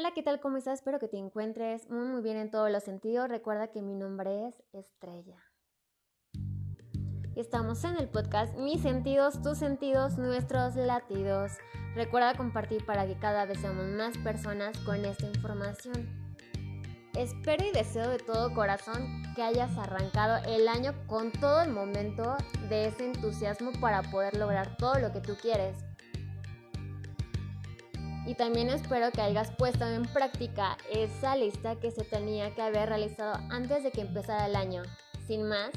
Hola, ¿qué tal? ¿Cómo estás? Espero que te encuentres muy muy bien en todos los sentidos. Recuerda que mi nombre es Estrella. Estamos en el podcast Mis sentidos, tus sentidos, nuestros latidos. Recuerda compartir para que cada vez seamos más personas con esta información. Espero y deseo de todo corazón que hayas arrancado el año con todo el momento de ese entusiasmo para poder lograr todo lo que tú quieres. Y también espero que hayas puesto en práctica esa lista que se tenía que haber realizado antes de que empezara el año. Sin más,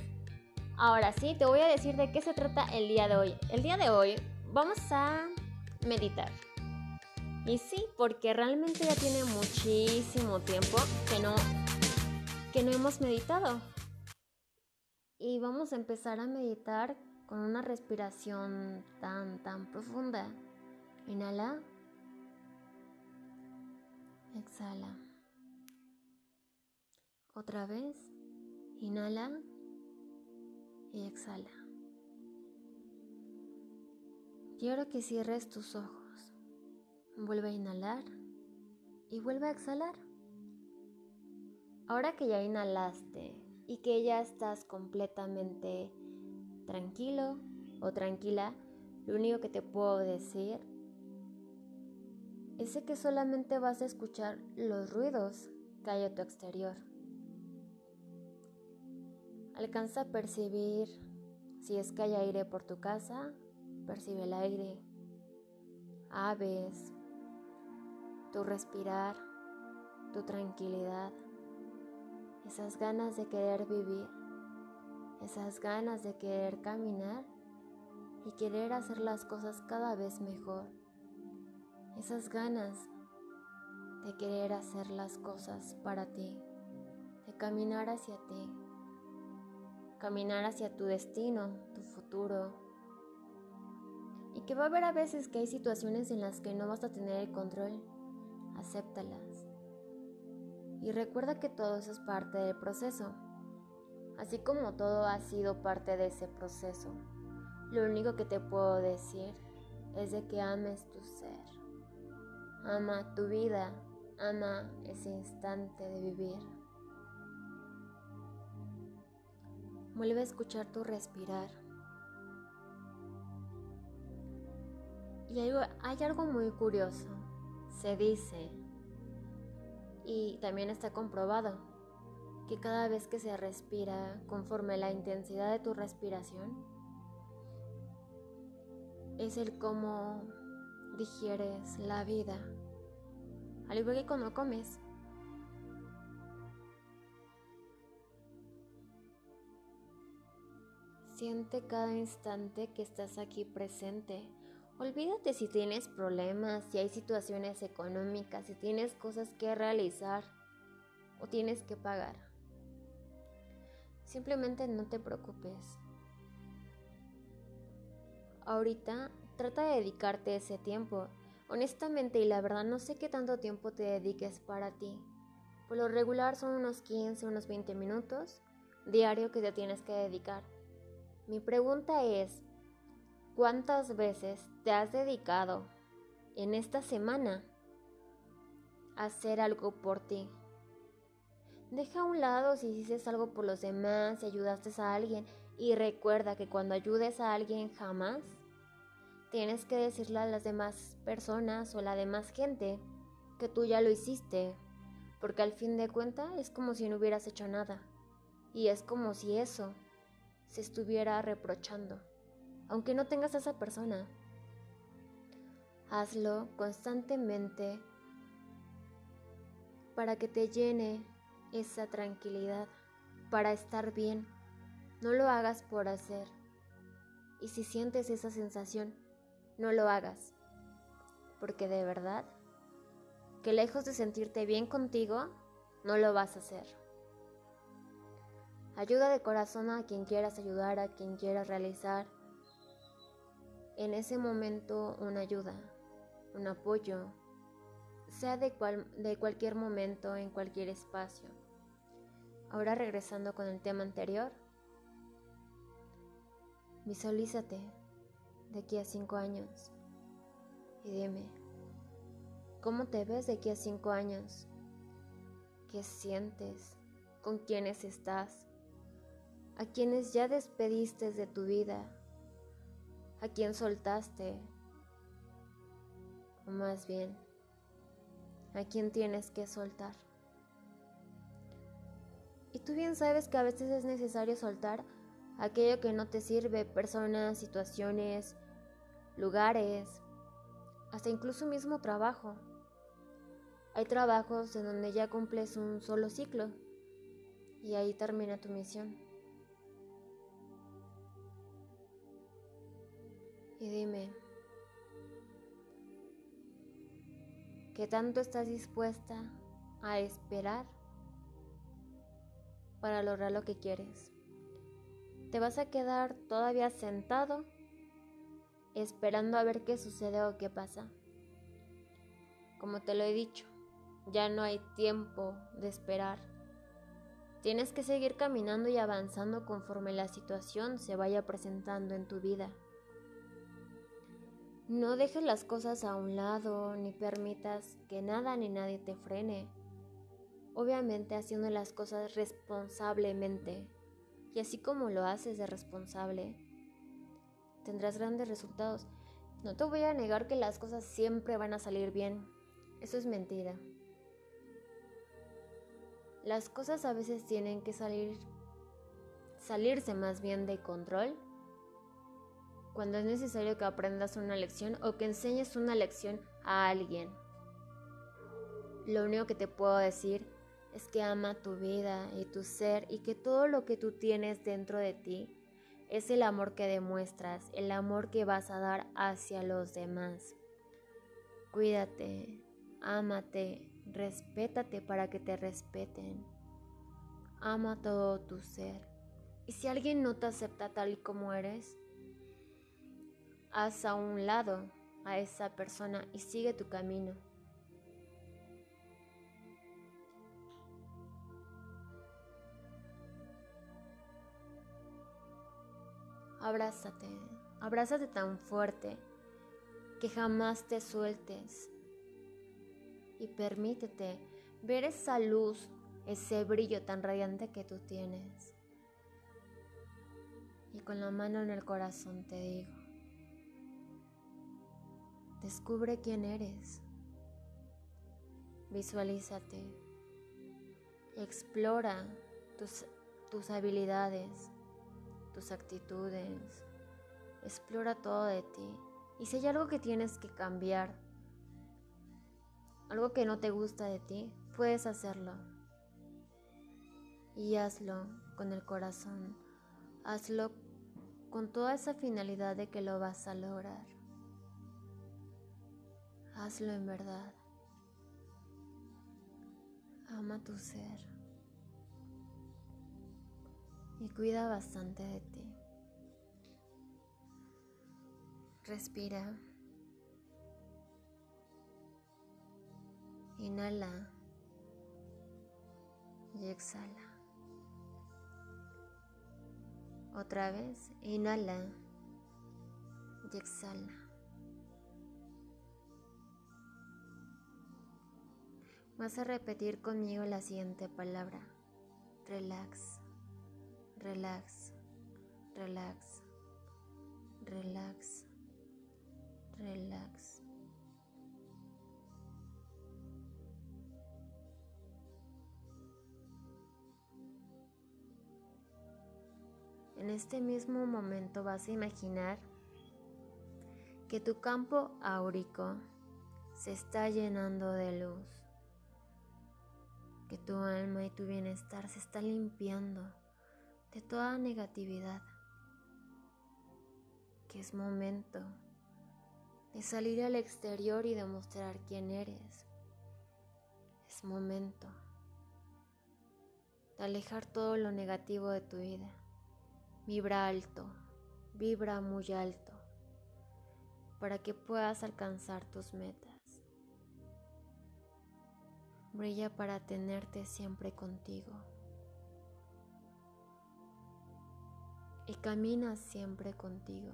ahora sí, te voy a decir de qué se trata el día de hoy. El día de hoy vamos a meditar. Y sí, porque realmente ya tiene muchísimo tiempo que no, que no hemos meditado. Y vamos a empezar a meditar con una respiración tan, tan profunda. Inhala. Exhala. Otra vez. Inhala y exhala. Quiero que cierres tus ojos. Vuelve a inhalar y vuelve a exhalar. Ahora que ya inhalaste y que ya estás completamente tranquilo o tranquila, lo único que te puedo decir es que solamente vas a escuchar los ruidos que hay a tu exterior. Alcanza a percibir si es que hay aire por tu casa, percibe el aire, aves, tu respirar, tu tranquilidad, esas ganas de querer vivir, esas ganas de querer caminar y querer hacer las cosas cada vez mejor esas ganas de querer hacer las cosas para ti, de caminar hacia ti, caminar hacia tu destino, tu futuro. Y que va a haber a veces que hay situaciones en las que no vas a tener el control, acéptalas. Y recuerda que todo eso es parte del proceso, así como todo ha sido parte de ese proceso. Lo único que te puedo decir es de que ames tu ser. Ama tu vida, ama ese instante de vivir. Vuelve a escuchar tu respirar. Y hay, algo muy curioso. Se dice, y también está comprobado, que cada vez que se respira conforme la intensidad de tu respiración, es el cómo digieres la vida, al igual que cuando comes. Siente cada instante que estás aquí presente. Olvídate si tienes problemas, si hay situaciones económicas, si tienes cosas que realizar o tienes que pagar. Simplemente no te preocupes. Ahorita Trata de dedicarte ese tiempo. Honestamente y la verdad no sé qué tanto tiempo te dediques para ti. Por lo regular son unos 15, unos 20 minutos diario que te tienes que dedicar. Mi pregunta es, ¿cuántas veces te has dedicado en esta semana a hacer algo por ti? Deja a un lado si hiciste algo por los demás, si ayudaste a alguien y recuerda que cuando ayudes a alguien jamás tienes que decirle a las demás personas o a la demás gente que tú ya lo hiciste, porque al fin de cuentas es como si no hubieras hecho nada, y es como si eso se estuviera reprochando, aunque no tengas a esa persona. Hazlo constantemente para que te llene esa tranquilidad, para estar bien. No lo hagas por hacer. Y si sientes esa sensación, no lo hagas. Porque de verdad, que lejos de sentirte bien contigo, no lo vas a hacer. Ayuda de corazón a quien quieras ayudar, a quien quieras realizar. En ese momento una ayuda, un apoyo, sea de, cual, de cualquier momento, en cualquier espacio. Ahora regresando con el tema anterior, visualízate de aquí a cinco años y dime, ¿Cómo te ves de aquí a cinco años? ¿Qué sientes? ¿Con quiénes estás? ¿A quienes ya despediste de tu vida? ¿A quién soltaste? O más bien, ¿a quién tienes que soltar? Y tú bien sabes que a veces es necesario soltar aquello que no te sirve, personas, situaciones, lugares, hasta incluso mismo trabajo. Hay trabajos en donde ya cumples un solo ciclo y ahí termina tu misión. Y dime, ¿qué tanto estás dispuesta a esperar para lograr lo que quieres? ¿Te vas a quedar todavía sentado esperando a ver qué sucede o qué pasa? Como te lo he dicho, ya no hay tiempo de esperar. Tienes que seguir caminando y avanzando conforme la situación se vaya presentando en tu vida. No dejes las cosas a un lado ni permitas que nada ni nadie te frene. Obviamente haciendo las cosas responsablemente. Y así como lo haces de responsable, tendrás grandes resultados. No te voy a negar que las cosas siempre van a salir bien. Eso es mentira. Las cosas a veces tienen que salir, salirse más bien de control cuando es necesario que aprendas una lección o que enseñes una lección a alguien. Lo único que te puedo decir es que ama tu vida y tu ser y que todo lo que tú tienes dentro de ti es el amor que demuestras, el amor que vas a dar hacia los demás. Cuídate, ámate, respétate para que te respeten. Ama todo tu ser. Y si alguien no te acepta tal y como eres, haz a un lado a esa persona y sigue tu camino. Abrázate, abrázate tan fuerte que jamás te sueltes y permítete ver esa luz, ese brillo tan radiante que tú tienes. Y con la mano en el corazón te digo, descubre quién eres, visualízate, explora tus, tus habilidades, tus actitudes, explora todo de ti. Y si hay algo que tienes que cambiar, algo que no te gusta de ti, puedes hacerlo. Y hazlo con el corazón. Hazlo con toda esa finalidad de que lo vas a lograr. Hazlo en verdad. Ama tu ser. Y cuida bastante de ti. Respira. Inhala y exhala. Otra vez, inhala y exhala. Vas a repetir conmigo la siguiente palabra. Relax, relax, relax, relax, relax. En este mismo momento vas a imaginar que tu campo áurico se está llenando de luz, que tu alma y tu bienestar se está limpiando de toda negatividad, que es momento de salir al exterior y demostrar quién eres. Es momento de alejar todo lo negativo de tu vida. Vibra alto, vibra muy alto, para que puedas alcanzar tus metas. Brilla para tenerte siempre contigo. Y camina siempre contigo.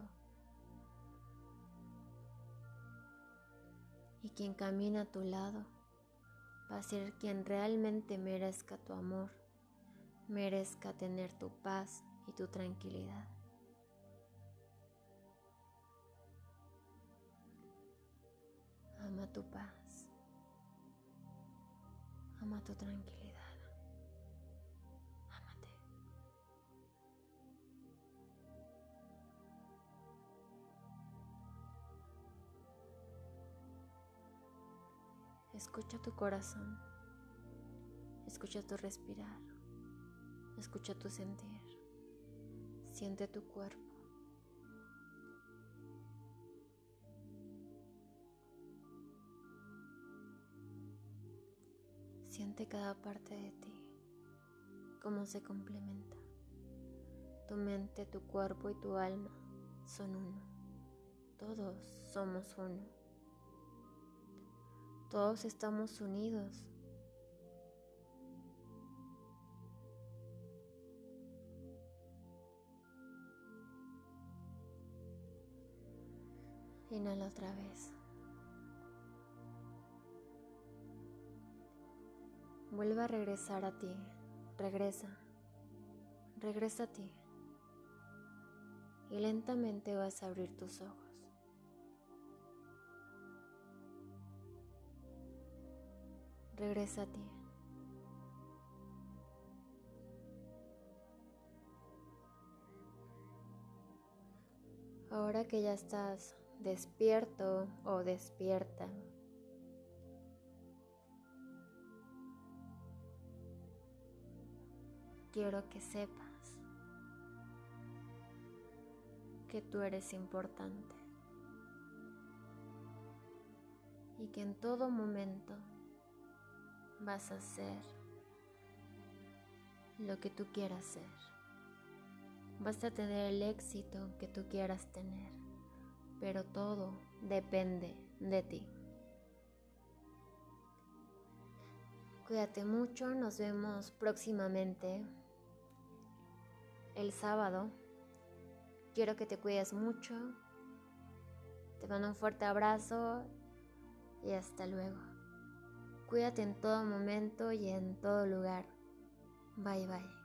Y quien camina a tu lado va a ser quien realmente merezca tu amor, merezca tener tu paz y tu tranquilidad. Ama tu paz. Ama tu tranquilidad. Escucha tu corazón. Escucha tu respirar. Escucha tu sentir. Siente tu cuerpo. Siente cada parte de ti, cómo se complementa. Tu mente, tu cuerpo y tu alma son uno. Todos somos uno. Todos estamos unidos. Inhala otra vez. Vuelve a regresar a ti. Regresa. Regresa a ti. Y lentamente vas a abrir tus ojos. Regresa a ti. Ahora que ya estás despierto o despierta, quiero que sepas que tú eres importante y que en todo momento vas a hacer lo que tú quieras hacer. Vas a tener el éxito que tú quieras tener, pero todo depende de ti. Cuídate mucho, nos vemos próximamente el sábado. Quiero que te cuides mucho. Te mando un fuerte abrazo y hasta luego. Cuídate en todo momento y en todo lugar. Bye bye.